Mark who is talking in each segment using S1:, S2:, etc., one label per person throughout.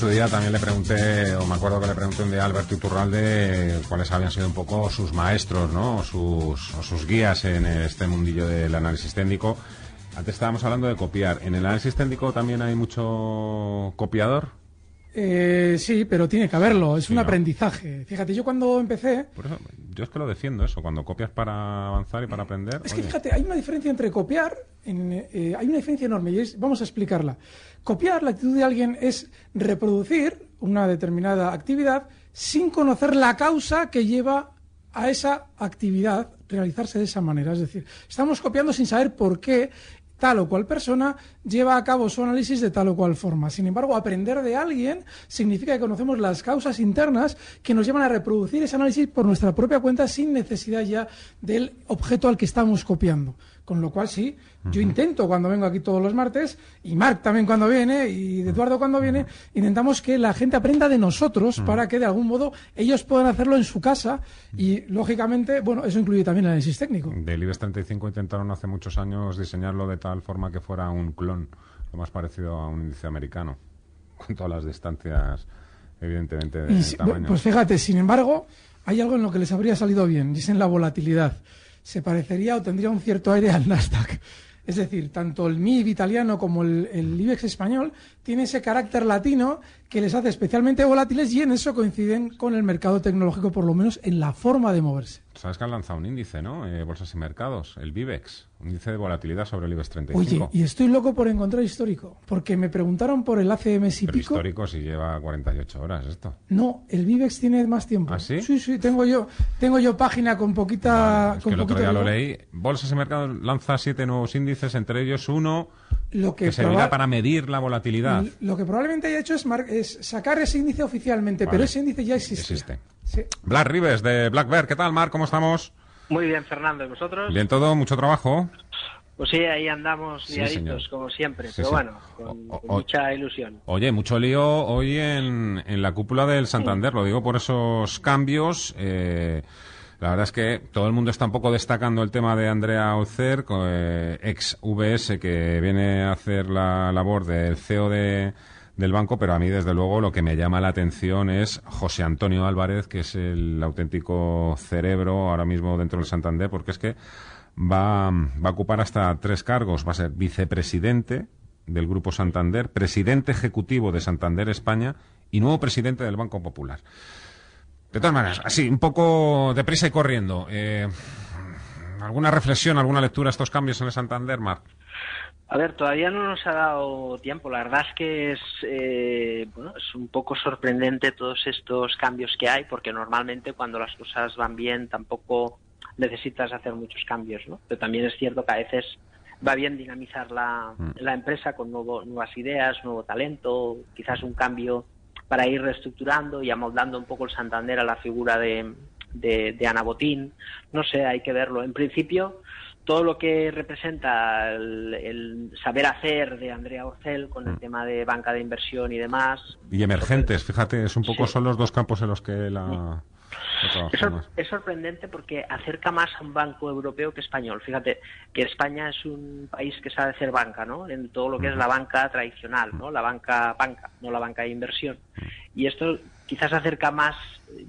S1: su día también le pregunté, o me acuerdo que le pregunté un día a Alberto Iturralde cuáles habían sido un poco sus maestros, ¿no? O sus, o sus guías en este mundillo del análisis técnico. Antes estábamos hablando de copiar. ¿En el análisis técnico también hay mucho copiador?
S2: Eh, sí, pero tiene que haberlo, es un aprendizaje. Fíjate, yo cuando empecé...
S1: Por eso, yo es que lo defiendo eso, cuando copias para avanzar y para aprender...
S2: Es que fíjate, hay una diferencia entre copiar, eh, hay una diferencia enorme y vamos a explicarla. Copiar, la actitud de alguien es reproducir una determinada actividad sin conocer la causa que lleva a esa actividad realizarse de esa manera. Es decir, estamos copiando sin saber por qué tal o cual persona lleva a cabo su análisis de tal o cual forma. Sin embargo, aprender de alguien significa que conocemos las causas internas que nos llevan a reproducir ese análisis por nuestra propia cuenta sin necesidad ya del objeto al que estamos copiando. Con lo cual, sí, yo intento cuando vengo aquí todos los martes, y Marc también cuando viene, y Eduardo cuando viene, intentamos que la gente aprenda de nosotros para que de algún modo ellos puedan hacerlo en su casa y, lógicamente, bueno, eso incluye también el análisis técnico.
S1: Del IBEX 35 intentaron hace muchos años diseñarlo de tal forma que fuera un clon, lo más parecido a un índice americano, con todas las distancias, evidentemente, de tamaño.
S2: Pues fíjate, sin embargo, hay algo en lo que les habría salido bien, y es en la volatilidad. Se parecería o tendría un cierto aire al Nasdaq. Es decir, tanto el MIB italiano como el, IBEX español tiene ese carácter latino que les hace especialmente volátiles y en eso coinciden con el mercado tecnológico, por lo menos en la forma de moverse.
S1: Sabes que han lanzado un índice, ¿no? Eh, bolsas y mercados, el VIBEX, un índice de volatilidad sobre el IBEX 35.
S2: Oye, y estoy loco por encontrar histórico, porque me preguntaron por el y
S1: Pero
S2: pico.
S1: histórico si lleva 48 horas esto.
S2: No, el VIBEX tiene más tiempo.
S1: ¿Ah, sí?
S2: Sí, sí, tengo yo, tengo yo página con poquita...
S1: Vale, es
S2: con
S1: que el otro día lo leí. Bolsas y mercados lanza siete nuevos índices, entre ellos uno
S2: Lo que,
S1: que servirá para medir la volatilidad.
S2: Lo que probablemente haya hecho es, mar- es sacar ese índice oficialmente,
S1: Vale.
S2: pero ese índice ya existe.
S1: Existe.
S2: Sí.
S1: Black Rives de Black Bear, ¿qué tal, Mar? ¿Cómo estamos?
S3: Muy bien, Fernando. ¿Y vosotros?
S1: Bien todo, mucho trabajo.
S3: Pues sí, ahí andamos
S1: Sí,
S3: liaditos,
S1: señor.
S3: como siempre.
S1: Sí,
S3: pero
S1: sí.
S3: bueno, con,
S1: O-
S3: con
S1: o-
S3: mucha ilusión.
S1: Oye, mucho lío hoy en, en la cúpula del Santander, lo digo por esos cambios. eh, la verdad es que todo el mundo está un poco destacando el tema de Andrea Ocer, eh, ex VS, que viene a hacer la labor del CEO de, del banco, pero a mí, desde luego, lo que me llama la atención es José Antonio Álvarez, que es el auténtico cerebro ahora mismo dentro del Santander, porque es que va, va a ocupar hasta tres cargos. Va a ser vicepresidente del Grupo Santander, presidente ejecutivo de Santander España y nuevo presidente del Banco Popular. De todas maneras, así, un poco deprisa y corriendo. eh, ¿Alguna reflexión, alguna lectura a estos cambios en el Santander, Marc?
S3: A ver, todavía no nos ha dado tiempo. La verdad es que es, eh, bueno, es un poco sorprendente todos estos cambios que hay, porque normalmente cuando las cosas van bien tampoco necesitas hacer muchos cambios, ¿no? Pero también es cierto que a veces va bien dinamizar la, la empresa con nuevo- nuevas ideas, nuevo talento, quizás un cambio para ir reestructurando y amoldando un poco el Santander a la figura de, de, de Ana Botín. No sé, hay que verlo. En principio, todo lo que representa el, el saber hacer de Andrea Orcel con el tema de banca de inversión y demás,
S1: Y emergentes, fíjate, es un poco
S3: Sí.
S1: son los dos campos en los que la...
S3: Es, sorprendente porque acerca más a un banco europeo que español. Fíjate que España es un país que sabe hacer banca, ¿no? En todo lo que es la banca tradicional, ¿no? La banca banca, no la banca de inversión. Y esto quizás acerca más.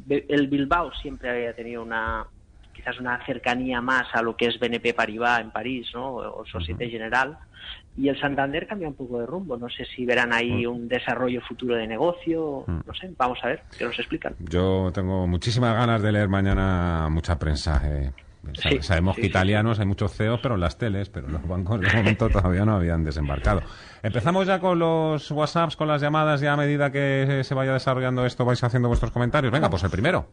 S3: El Bilbao siempre había tenido una quizás una cercanía más a lo que es BNP Paribas en París, ¿no? O Societe General y el Santander cambia un poco de rumbo. No sé si verán ahí un desarrollo futuro de negocio, mm. no sé, vamos a ver, que nos explican.
S1: Yo tengo muchísimas ganas de leer mañana mucha prensa. Eh. Sabemos que italianos hay muchos CEOs, pero en las teles, pero los bancos de momento todavía no habían desembarcado. Empezamos ya con los WhatsApps, con las llamadas, ya a medida que se vaya desarrollando esto vais haciendo vuestros comentarios. Venga, pues el primero.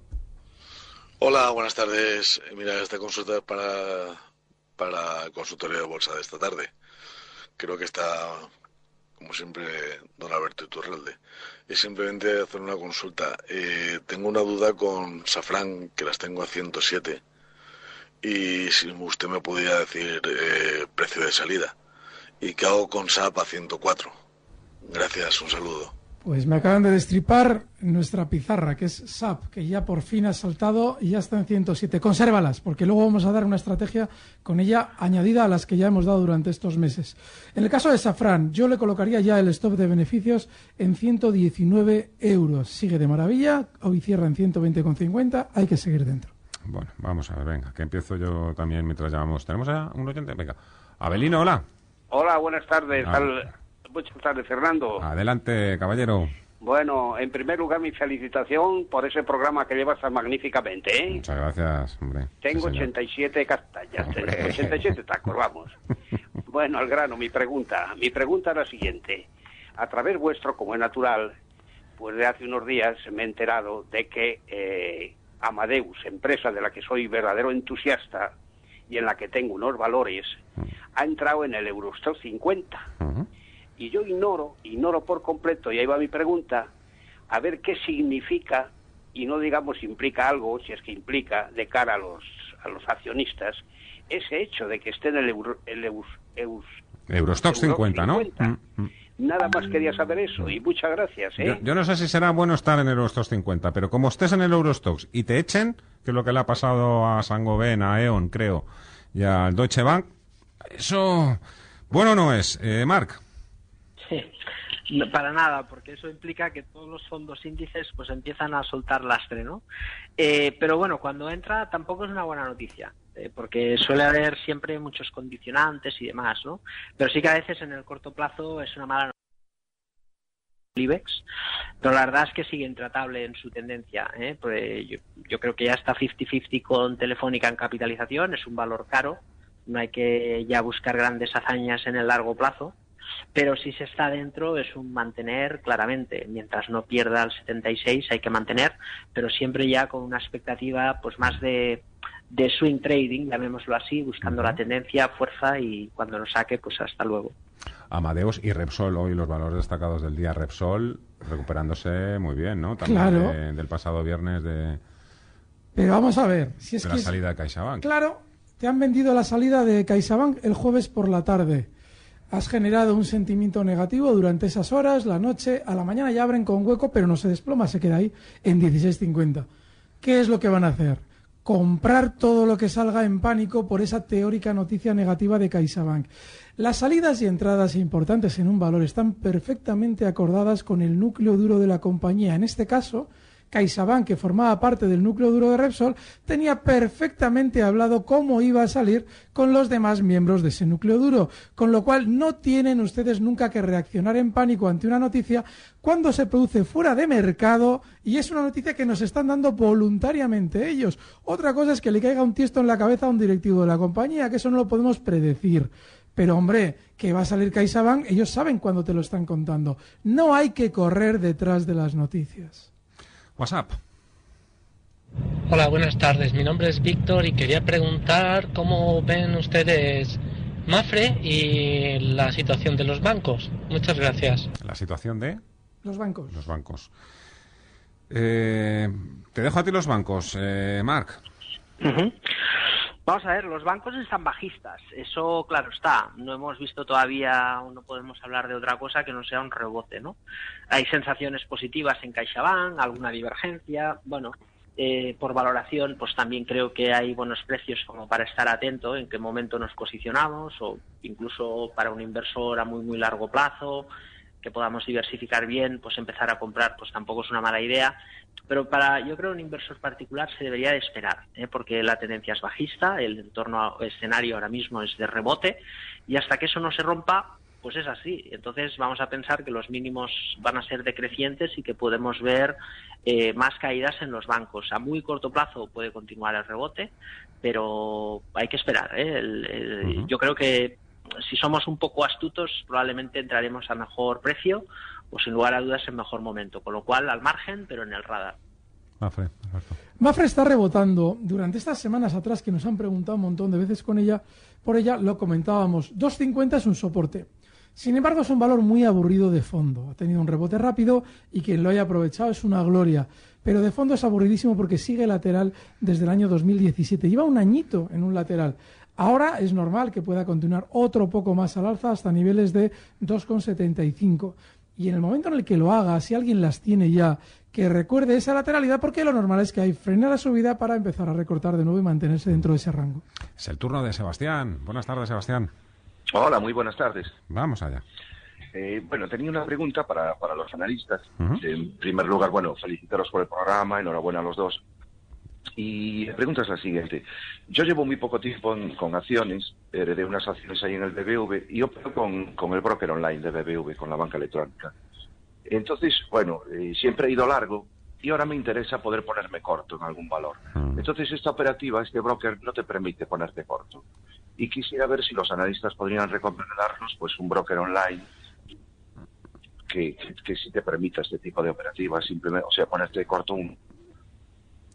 S4: Hola, buenas tardes. Mira, esta consulta es para, para el consultorio de bolsa de esta tarde creo que está, como siempre, don Alberto Iturralde. Y simplemente hacer una consulta. Eh, tengo una duda con Safran, que las tengo a 107. Y si usted me pudiera decir eh, precio de salida. ¿Y qué hago con SAP a 104? Gracias, un saludo.
S2: Pues me acaban de destripar nuestra pizarra, que es SAP, que ya por fin ha saltado y ya está en 107. Consérvalas, porque luego vamos a dar una estrategia con ella añadida a las que ya hemos dado durante estos meses. En el caso de Safran, yo le colocaría ya el stop de beneficios en 119 euros. Sigue de maravilla, hoy cierra en 120,50, hay que seguir dentro.
S1: Bueno, vamos a ver, venga, que empiezo yo también mientras llamamos. ¿Tenemos a un oyente? Venga. Abelino, hola.
S5: Hola, buenas tardes. Ah. Muchas tardes, Fernando.
S1: Adelante, caballero.
S5: Bueno, en primer lugar, mi felicitación por ese programa que llevas tan magníficamente, ¿eh?
S1: Muchas gracias, hombre.
S5: Tengo 87 castañas, 87 tacos, vamos. bueno, al grano, mi pregunta. Mi pregunta es la siguiente. A través vuestro, como es natural, pues de hace unos días me he enterado de que eh, Amadeus, empresa de la que soy verdadero entusiasta y en la que tengo unos valores, ha entrado en el Eurostock 50. Y yo ignoro, ignoro por completo, y ahí va mi pregunta, a ver qué significa, y no digamos implica algo, si es que implica, de cara a los, a los accionistas, ese hecho de que esté en el, Euro, el
S1: Eurostock 50, ¿no? Mm,
S5: mm. Nada más quería saber eso y muchas gracias. ¿eh?
S1: Yo, no sé si será bueno estar en el Eurostock 50, pero como estés en el Eurostock y te echen, que es lo que le ha pasado a Sangoven, a E.ON, creo, y al Deutsche Bank, eso bueno no es. Eh, Marc.
S3: para nada, porque eso implica que todos los fondos índices pues empiezan a soltar lastre, ¿no? Eh, pero bueno, cuando entra tampoco es una buena noticia, eh, porque suele haber siempre muchos condicionantes y demás, ¿no? Pero sí que a veces en el corto plazo es una mala noticia. IBEX, pero la verdad es que sigue intratable en su tendencia. ¿eh? Pues yo, yo creo que ya está 50-50 con Telefónica en capitalización, es un valor caro, no hay que ya buscar grandes hazañas en el largo plazo pero si se está dentro es un mantener claramente. Mientras no pierda el 76 hay que mantener, pero siempre ya con una expectativa pues más de, de swing trading, llamémoslo así, buscando la tendencia, fuerza y cuando lo saque, pues hasta luego.
S1: Amadeus y Repsol, hoy los valores destacados del día. Repsol recuperándose muy bien, ¿no? También del pasado viernes de...
S2: Pero vamos a ver, si es
S1: de la salida de CaixaBank.
S2: Claro, te han vendido la salida de CaixaBank el jueves por la tarde. Has generado un sentimiento negativo durante esas horas, la noche, a la mañana ya abren con hueco, pero no se desploma, se queda ahí en 16.50. ¿Qué es lo que van a hacer? Comprar todo lo que salga en pánico por esa teórica noticia negativa de CaixaBank. Las salidas y entradas importantes en un valor están perfectamente acordadas con el núcleo duro de la compañía. En este caso, CaixaBank, que formaba parte del núcleo duro de Repsol, tenía perfectamente hablado cómo iba a salir con los demás miembros de ese núcleo duro, con lo cual no tienen ustedes nunca que reaccionar en pánico ante una noticia cuando se produce fuera de mercado y es una noticia que nos están dando voluntariamente ellos. Otra cosa es que le caiga un tiesto en la cabeza a un directivo de la compañía, que eso no lo podemos predecir. Pero hombre, que va a salir CaixaBank, ellos saben cuándo te lo están contando. No hay que correr detrás de las noticias.
S1: WhatsApp.
S6: Hola, buenas tardes. Mi nombre es Víctor y quería preguntar cómo ven ustedes Mafre y la situación de los bancos. Muchas gracias.
S1: ¿La situación de?
S2: Los bancos.
S1: Los bancos. Eh, te dejo a ti los bancos, eh, Marc.
S3: Vamos a ver, los bancos están bajistas, eso claro está. No hemos visto todavía, no podemos hablar de otra cosa que no sea un rebote, ¿no? Hay sensaciones positivas en CaixaBank, alguna divergencia, bueno, eh, por valoración, pues también creo que hay buenos precios como para estar atento en qué momento nos posicionamos o incluso para un inversor a muy muy largo plazo que podamos diversificar bien, pues empezar a comprar, pues tampoco es una mala idea. Pero para, yo creo, un inversor particular se debería de esperar, ¿eh? porque la tendencia es bajista, el entorno escenario ahora mismo es de rebote, y hasta que eso no se rompa, pues es así. Entonces vamos a pensar que los mínimos van a ser decrecientes y que podemos ver eh, más caídas en los bancos. A muy corto plazo puede continuar el rebote, pero hay que esperar. ¿eh? Yo creo que si somos un poco astutos, probablemente entraremos a mejor precio o sin lugar a dudas en mejor momento. Con lo cual, al margen, pero en el radar.
S1: Mafre,
S2: Mafre está rebotando. Durante estas semanas atrás que nos han preguntado un montón de veces con ella, por ella lo comentábamos. 2.50 es un soporte. Sin embargo, es un valor muy aburrido de fondo. Ha tenido un rebote rápido y quien lo haya aprovechado es una gloria. Pero de fondo es aburridísimo porque sigue lateral desde el año 2017. Lleva un añito en un lateral. Ahora es normal que pueda continuar otro poco más al alza hasta niveles de 2,75. Y en el momento en el que lo haga, si alguien las tiene ya, que recuerde esa lateralidad, porque lo normal es que hay frena la subida para empezar a recortar de nuevo y mantenerse dentro de ese rango.
S1: Es el turno de Sebastián. Buenas tardes, Sebastián.
S7: Hola, muy buenas tardes.
S1: Vamos allá.
S7: Eh, bueno, tenía una pregunta para, para los analistas. En primer lugar, bueno, felicitaros por el programa, enhorabuena a los dos. Y la pregunta es la siguiente. Yo llevo muy poco tiempo con acciones, heredé unas acciones ahí en el BBV y opero con, con el broker online de BBV, con la banca electrónica. Entonces, bueno, eh, siempre he ido largo y ahora me interesa poder ponerme corto en algún valor. Entonces, esta operativa, este broker, no te permite ponerte corto y quisiera ver si los analistas podrían recomendarnos pues un broker online que, que, sí te permita este tipo de operativas, simplemente, o sea, ponerte corto un,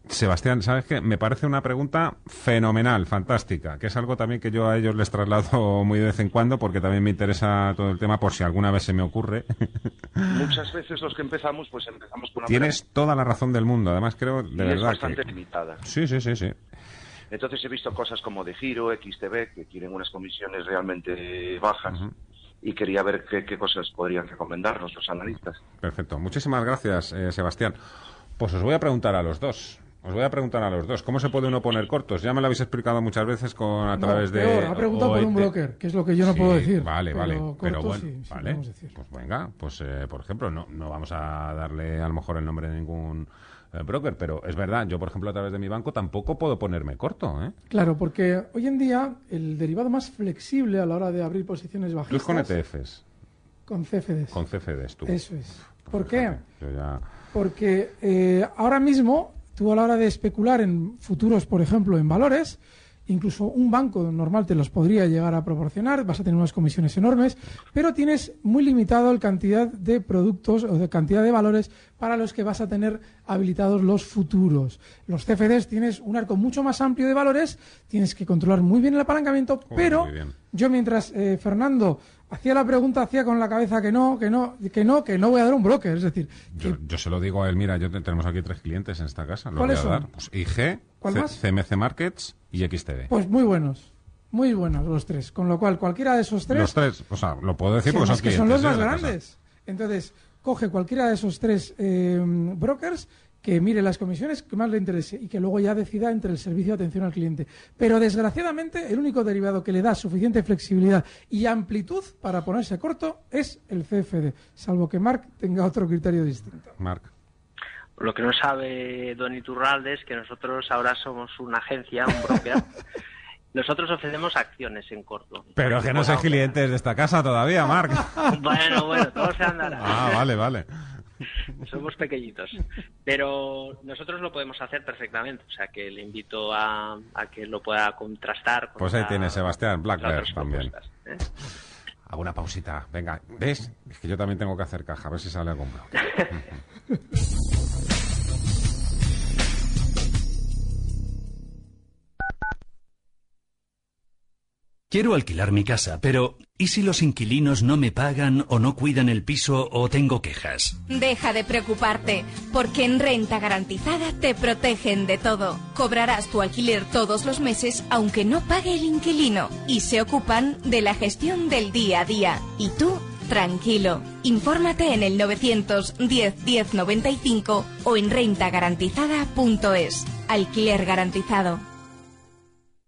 S1: Sebastián, ¿sabes qué? Me parece una pregunta fenomenal, fantástica, que es algo también que yo a ellos les traslado muy de vez en cuando porque también me interesa todo el tema por si alguna vez se me ocurre.
S7: Muchas veces los que empezamos, pues empezamos con una...
S1: Tienes toda la razón del mundo, además creo de
S7: y
S1: verdad
S7: es bastante
S1: que...
S7: limitada.
S1: Sí, sí, sí, sí.
S7: Entonces he visto cosas como de Giro, XTB, que tienen unas comisiones realmente bajas. Y quería ver qué, qué, cosas podrían recomendarnos los analistas.
S1: Perfecto. Muchísimas gracias, eh, Sebastián. Pues os voy a preguntar a los dos. Os voy a preguntar a los dos. ¿Cómo se puede uno poner cortos? Ya me lo habéis explicado muchas veces con a
S2: No,
S1: través de.
S2: peor, ha preguntado por un
S1: OET.
S2: broker, que es lo que yo no
S1: Sí,
S2: puedo decir.
S1: Vale, vale.
S2: Pero
S1: Pero bueno,
S2: sí,
S1: vale. Pues venga, pues eh, por ejemplo, no, no vamos a darle a lo mejor el nombre de ningún eh, broker, pero es verdad, yo por ejemplo a través de mi banco tampoco puedo ponerme corto, ¿eh?
S2: Claro, porque hoy en día el derivado más flexible a la hora de abrir posiciones
S1: Tú
S2: bajistas...
S1: es con ETFs,
S2: Con CFDs.
S1: con CFDs tú.
S2: Eso es.
S1: Pues
S2: ¿Por qué?
S1: fíjate, Yo ya...
S2: Porque eh, ahora mismo tú a la hora de especular en futuros, por ejemplo, en valores, incluso un banco normal te los podría llegar a proporcionar, vas a tener unas comisiones enormes, pero tienes muy limitado el cantidad de productos o de cantidad de valores para los que vas a tener habilitados los futuros. Los CFDs tienes un arco mucho más amplio de valores, tienes que controlar muy bien el apalancamiento, pero
S1: muy bien.
S2: yo mientras eh, Fernando hacía la pregunta, hacía con la cabeza que no, que no, que no, que no voy a dar un broker, es decir, que
S1: Yo, yo se lo digo a él, mira, yo te- tenemos aquí tres clientes en esta casa. Lo voy
S2: ¿Cuáles
S1: a dar. Pues IG,
S2: ¿Cuál más?
S1: CMC Markets y XTB.
S2: Pues muy buenos, muy buenos los tres. Con lo cual, cualquiera de esos tres,
S1: Los tres, o sea, lo puedo decir
S2: sí,
S1: porque son
S2: que son los más
S1: ¿eh? casa.
S2: grandes. Entonces, coge cualquiera de esos tres eh, brokers que mire las comisiones que más le interese y que luego ya decida entre el servicio de atención al cliente. Pero desgraciadamente, el único derivado que le da suficiente flexibilidad y amplitud para ponerse corto es el CFD, salvo que Mark tenga otro criterio distinto.
S1: Marc.
S3: Lo que no sabe Don Iturralde es que nosotros ahora somos una agencia, un broker. Nosotros ofrecemos acciones en corto.
S1: Pero que no sois clientes de esta casa todavía, Marc.
S3: Bueno, bueno, todo se andará.
S1: Ah, vale, vale.
S3: Somos pequeñitos. Pero nosotros lo podemos hacer perfectamente. O sea, que le invito a, a que lo pueda contrastar. con
S1: Pues ahí
S3: la-
S1: tiene Sebastián Blackbird también.
S3: ¿eh?
S1: Hago una pausita. Venga, ¿ves? Es que yo también tengo que hacer caja, a ver si sale algún broker.
S8: Quiero alquilar mi casa, pero ¿y si los inquilinos no me pagan o no cuidan el piso o tengo quejas?
S9: Deja de preocuparte, porque en Renta Garantizada te protegen de todo. Cobrarás tu alquiler todos los meses aunque no pague el inquilino y se ocupan de la gestión del día a día. Y tú tranquilo. Infórmate en el 910 1095 o en rentagarantizada.es. Alquiler garantizado.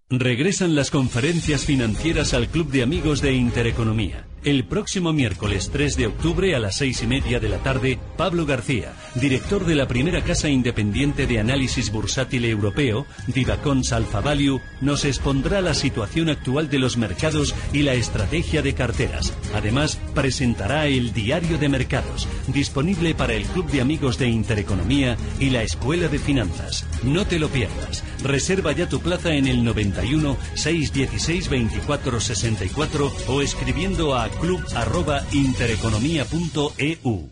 S8: Regresan las conferencias financieras al Club de Amigos de Intereconomía. El próximo miércoles 3 de octubre a las seis y media de la tarde, Pablo García, director de la primera casa independiente de análisis bursátil europeo, Divacons Alpha Value, nos expondrá la situación actual de los mercados y la estrategia de carteras. Además, presentará el Diario de Mercados, disponible para el Club de Amigos de Intereconomía y la Escuela de Finanzas. No te lo pierdas. Reserva ya tu plaza en el 91 616 24 64 o escribiendo a club.intereconomía.eu.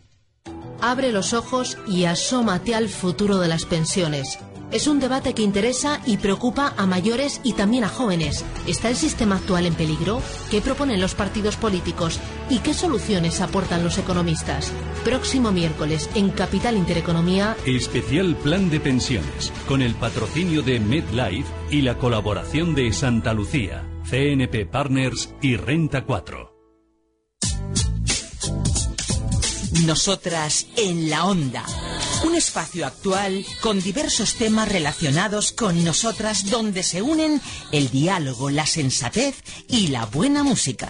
S10: Abre los ojos y asómate al futuro de las pensiones. Es un debate que interesa y preocupa a mayores y también a jóvenes. ¿Está el sistema actual en peligro? ¿Qué proponen los partidos políticos? ¿Y qué soluciones aportan los economistas? Próximo miércoles en Capital Intereconomía.
S8: Especial Plan de Pensiones, con el patrocinio de MedLife y la colaboración de Santa Lucía, CNP Partners y Renta 4.
S11: Nosotras en la Onda. Un espacio actual con diversos temas relacionados con nosotras donde se unen el diálogo, la sensatez y la buena música.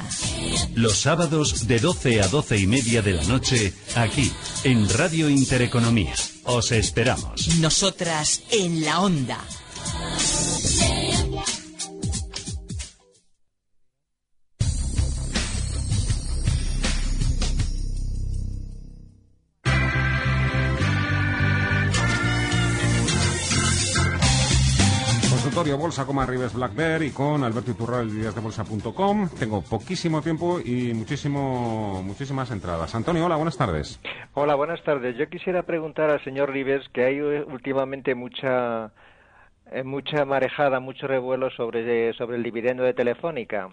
S8: Los sábados de 12 a 12 y media de la noche, aquí, en Radio Intereconomía. Os esperamos.
S11: Nosotras en la Onda.
S1: Bolsa con Arribes Black Bear y con Alberto Iturral de Bolsa.com. Tengo poquísimo tiempo y muchísimo, muchísimas entradas. Antonio, hola, buenas tardes.
S12: Hola, buenas tardes. Yo quisiera preguntar al señor Rivers que hay últimamente mucha mucha marejada, mucho revuelo sobre, sobre el dividendo de Telefónica.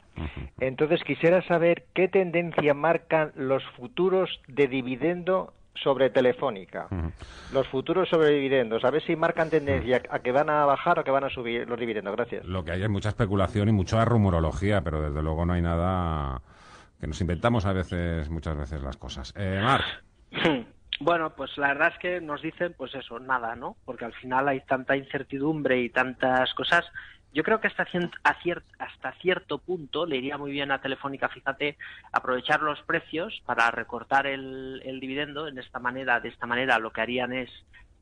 S12: Entonces quisiera saber qué tendencia marcan los futuros de dividendo sobre Telefónica. Los futuros sobre dividendos, a ver si marcan tendencia a que van a bajar o que van a subir los dividendos. Gracias.
S1: Lo que hay es mucha especulación y mucha rumorología, pero desde luego no hay nada que nos inventamos a veces, muchas veces las cosas. Eh, Marc.
S3: Bueno, pues la verdad es que nos dicen, pues eso, nada, ¿no? Porque al final hay tanta incertidumbre y tantas cosas yo creo que hasta, hasta cierto punto le iría muy bien a Telefónica, fíjate, aprovechar los precios para recortar el, el dividendo. En esta manera, de esta manera, lo que harían es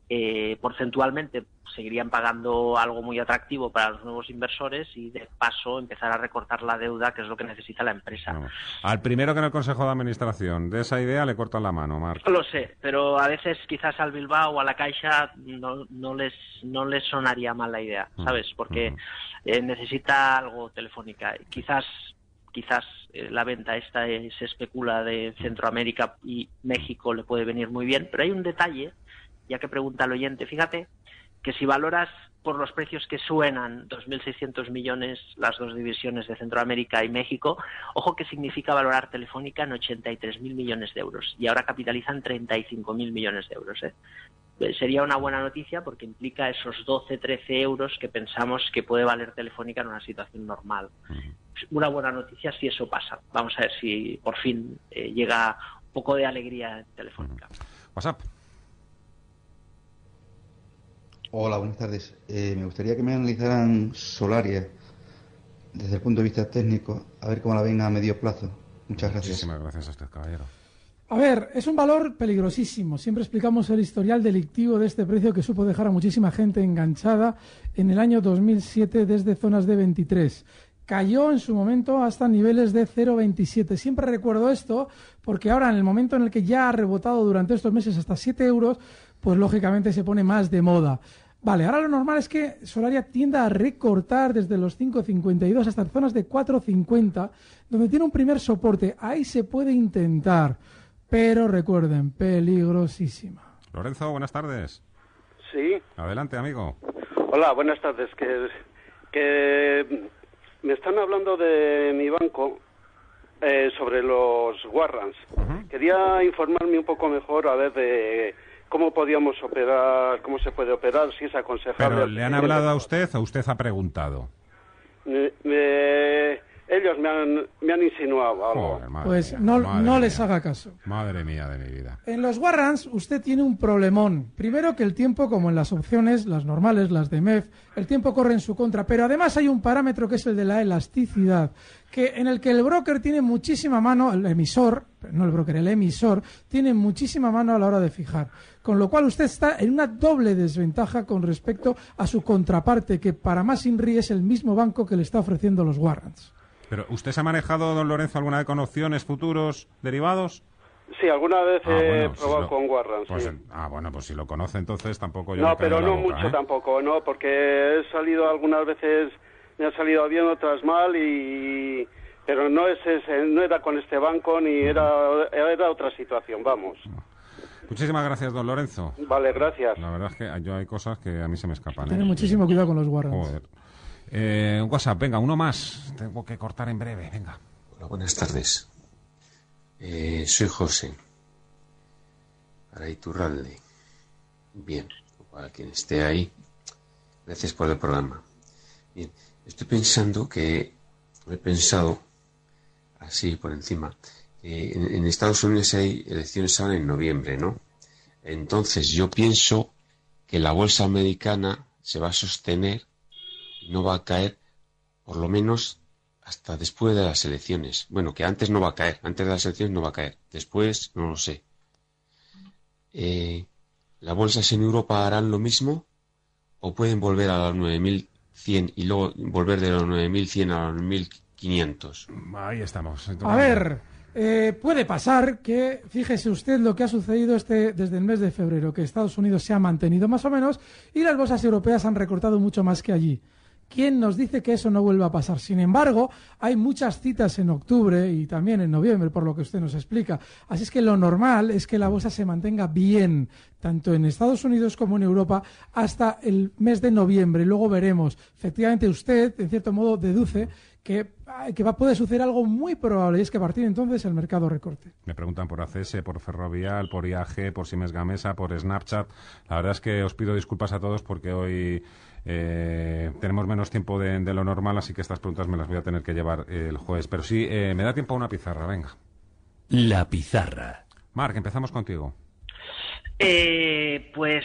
S3: eh, porcentualmente seguirían pagando algo muy atractivo para los nuevos inversores y de paso empezar a recortar la deuda, que es lo que necesita la empresa.
S1: Al primero que en el Consejo de Administración de esa idea le cortan la mano, Marco.
S3: Lo sé, pero a veces quizás al Bilbao o a la Caixa no, no, les, no les sonaría mal la idea, mm, ¿sabes? Porque mm. eh, necesita algo telefónica. Quizás quizás eh, la venta esta se especula de Centroamérica y México le puede venir muy bien, pero hay un detalle ya que pregunta el oyente, fíjate que si valoras por los precios que suenan 2.600 millones las dos divisiones de Centroamérica y México, ojo que significa valorar Telefónica en 83.000 millones de euros y ahora capitalizan 35.000 millones de euros. ¿eh? ¿eh? Sería una buena noticia porque implica esos 12-13 euros que pensamos que puede valer Telefónica en una situación normal. Una buena noticia si eso pasa. Vamos a ver si por fin eh, llega un poco de alegría en Telefónica.
S1: WhatsApp.
S13: Hola, buenas tardes. Eh, me gustaría que me analizaran Solaria desde el punto de vista técnico, a ver cómo la ven a medio plazo. Muchas gracias.
S1: Muchísimas gracias a usted, caballero.
S2: A ver, es un valor peligrosísimo. Siempre explicamos el historial delictivo de este precio que supo dejar a muchísima gente enganchada en el año 2007 desde zonas de 23. Cayó en su momento hasta niveles de 0,27. Siempre recuerdo esto porque ahora, en el momento en el que ya ha rebotado durante estos meses hasta 7 euros, pues lógicamente se pone más de moda. Vale, ahora lo normal es que Solaria tienda a recortar desde los 5.52 hasta zonas de 4.50, donde tiene un primer soporte. Ahí se puede intentar, pero recuerden, peligrosísima.
S1: Lorenzo, buenas tardes.
S14: Sí.
S1: Adelante, amigo.
S14: Hola, buenas tardes. Que, que me están hablando de mi banco eh, sobre los warrants. Quería informarme un poco mejor a ver de cómo podíamos operar, cómo se puede operar, si es aconsejable.
S1: ¿Pero le han hablado a usted o usted ha preguntado?
S14: Me, ellos me han, me han insinuado algo.
S1: Joder,
S2: Pues
S1: mía,
S2: no, les haga caso.
S1: Madre mía de mi vida.
S2: En los Warrants usted tiene un problemón. Primero que el tiempo, como en las opciones, las normales, las de MEF, el tiempo corre en su contra. Pero además hay un parámetro que es el de la elasticidad, que en el que el broker tiene muchísima mano, el emisor, no el broker, el emisor, tiene muchísima mano a la hora de fijar. Con lo cual usted está en una doble desventaja con respecto a su contraparte, que para más INRI es el mismo banco que le está ofreciendo los Warrants.
S1: Pero, ¿usted se ha manejado, don Lorenzo, alguna vez con opciones, futuros, derivados?
S14: Sí, alguna vez
S1: Ah,
S14: he
S1: bueno, si
S14: probado
S1: lo-
S14: con Warrants.
S1: Pues,
S14: sí.
S1: ah, bueno, pues si lo conoce entonces tampoco yo
S14: No,
S1: me
S14: pero no
S1: boca,
S14: mucho
S1: ¿eh?
S14: tampoco, ¿no? Porque he salido algunas veces, me ha salido bien, otras mal, y pero no es ese- no era con este banco ni era, era otra situación, vamos.
S1: Muchísimas gracias, don Lorenzo.
S14: Vale, gracias.
S1: La verdad es que yo hay cosas que a mí se me escapan. ¿eh?
S2: Tiene muchísimo cuidado con los Warrants.
S1: Joder. Eh, WhatsApp, venga, uno más. Tengo que cortar en breve, venga.
S15: Hola, buenas tardes. Eh, soy José. Para Iturralde. Bien, para quien esté ahí. Gracias por el programa. Bien, estoy pensando que, he pensado, así por encima, que en, Estados Unidos hay elecciones ahora en noviembre, ¿no? Entonces yo pienso que la bolsa americana se va a sostener no va a caer por lo menos hasta después de las elecciones. Bueno, que antes no va a caer, antes de las elecciones no va a caer, después no lo sé. Eh, ¿Las bolsas en Europa harán lo mismo o pueden volver a los 9100 y luego volver de los 9100 a los 1500?
S1: Ahí estamos.
S2: A ver, eh, puede pasar que, fíjese usted lo que ha sucedido este, desde el mes de febrero, que Estados Unidos se ha mantenido más o menos y las bolsas europeas han recortado mucho más que allí. ¿Quién nos dice que eso no vuelva a pasar? Sin embargo, hay muchas citas en octubre y también en noviembre, por lo que usted nos explica. Así es que lo normal es que la bolsa se mantenga bien, tanto en Estados Unidos como en Europa, hasta el mes de noviembre. Luego veremos. Efectivamente, usted, en cierto modo, deduce que, que va, puede suceder algo muy probable y es que a partir de entonces el mercado recorte.
S1: Me preguntan por ACS, por Ferrovial, por IAG, por Siemens Gamesa, por Snapchat. La verdad es que os pido disculpas a todos porque hoy eh, tenemos menos tiempo de, de lo normal, así que estas preguntas me las voy a tener que llevar el jueves. Pero sí, eh, me da tiempo a una pizarra, venga.
S8: La pizarra.
S1: Marc, empezamos contigo.
S3: Eh, pues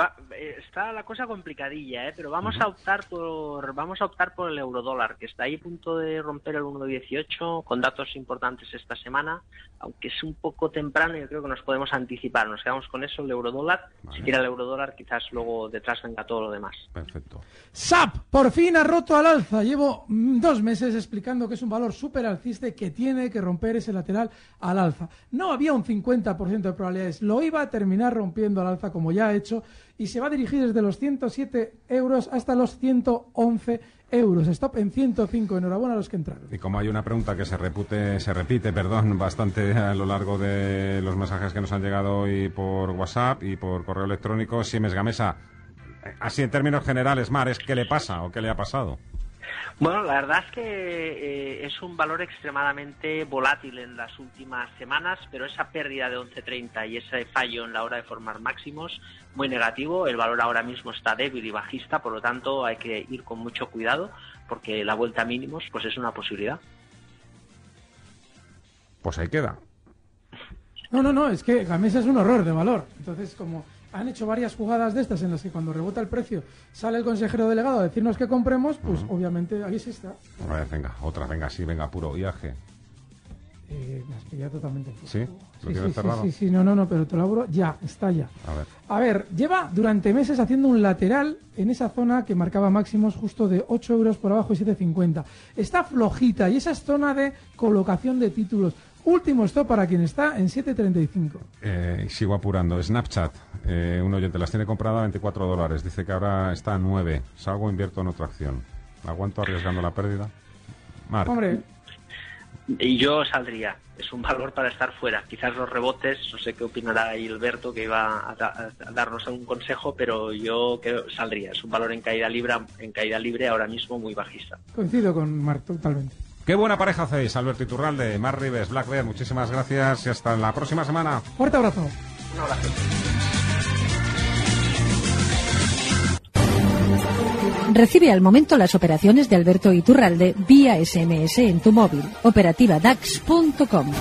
S3: va- está la cosa complicadilla, ¿eh? pero vamos a optar por vamos a optar por el eurodólar, que está ahí a punto de romper el 1.18 con datos importantes esta semana, aunque es un poco temprano, yo creo que nos podemos anticipar. Nos quedamos con eso, el eurodólar. Si quiera el eurodólar, quizás luego detrás venga todo lo demás.
S1: Perfecto.
S2: SAP por fin ha roto al alza. Llevo mm, dos meses explicando que es un valor súper alcista y que tiene que romper ese lateral al alza. No había un 50% de probabilidades. Lo iba a terminar rompiendo al alza como ya ha hecho y se va a dirigir desde los 107 euros hasta los 111 euros. Stop en 105. Enhorabuena a los que entraron.
S1: Y como hay una pregunta que se repute, se repite, perdón, bastante a lo largo de los mensajes que nos han llegado hoy por WhatsApp y por correo electrónico, Siemens Gamesa, así en términos generales, Mar, ¿es qué le pasa o qué le ha pasado?
S3: Bueno, la verdad es que eh, es un valor extremadamente volátil en las últimas semanas, pero esa pérdida de 11.30 y ese fallo en la hora de formar máximos, muy negativo. El valor ahora mismo está débil y bajista, por lo tanto hay que ir con mucho cuidado porque la vuelta a mínimos pues es una posibilidad.
S1: Pues ahí queda.
S2: No, no, no, es que Gamesa es un horror de valor. Entonces, como han hecho varias jugadas de estas en las que cuando rebota el precio sale el consejero delegado a decirnos que compremos, pues obviamente aquí sí está.
S1: A ver, venga, otra, venga, sí, venga, puro IAG.
S2: Eh, me has pillado totalmente.
S1: ¿Sí? ¿Lo
S2: Sí, sí, sí,
S1: cerrado?
S2: sí, sí, no, no, no, pero te lo abro ya, está ya.
S1: A ver.
S2: A ver, lleva durante meses haciendo un lateral en esa zona que marcaba máximos justo de 8 euros por abajo y 7,50. Está flojita y esa es zona de colocación de títulos. Último stop para quien está en 7,35.
S1: Eh, sigo apurando. Snapchat, eh, un oyente las tiene comprada a 24 dólares. Dice que ahora está a 9. Salgo, invierto en otra acción. ¿Aguanto arriesgando la pérdida? Marc.
S2: Hombre,
S3: Y yo saldría. Es un valor para estar fuera. Quizás los rebotes, no sé qué opinará ahí Alberto, que iba a, da- a darnos un consejo, pero yo creo saldría. Es un valor en caída libre, en caída libre ahora mismo muy bajista.
S2: coincido con Marc totalmente.
S1: Qué buena pareja hacéis, Alberto Iturralde, Mar Rives, Black Bear. Muchísimas gracias y hasta la próxima semana.
S2: Fuerte abrazo.
S3: Un abrazo.
S16: Recibe al momento las operaciones de Alberto Iturralde vía SMS en tu móvil. Operativa DAX.com.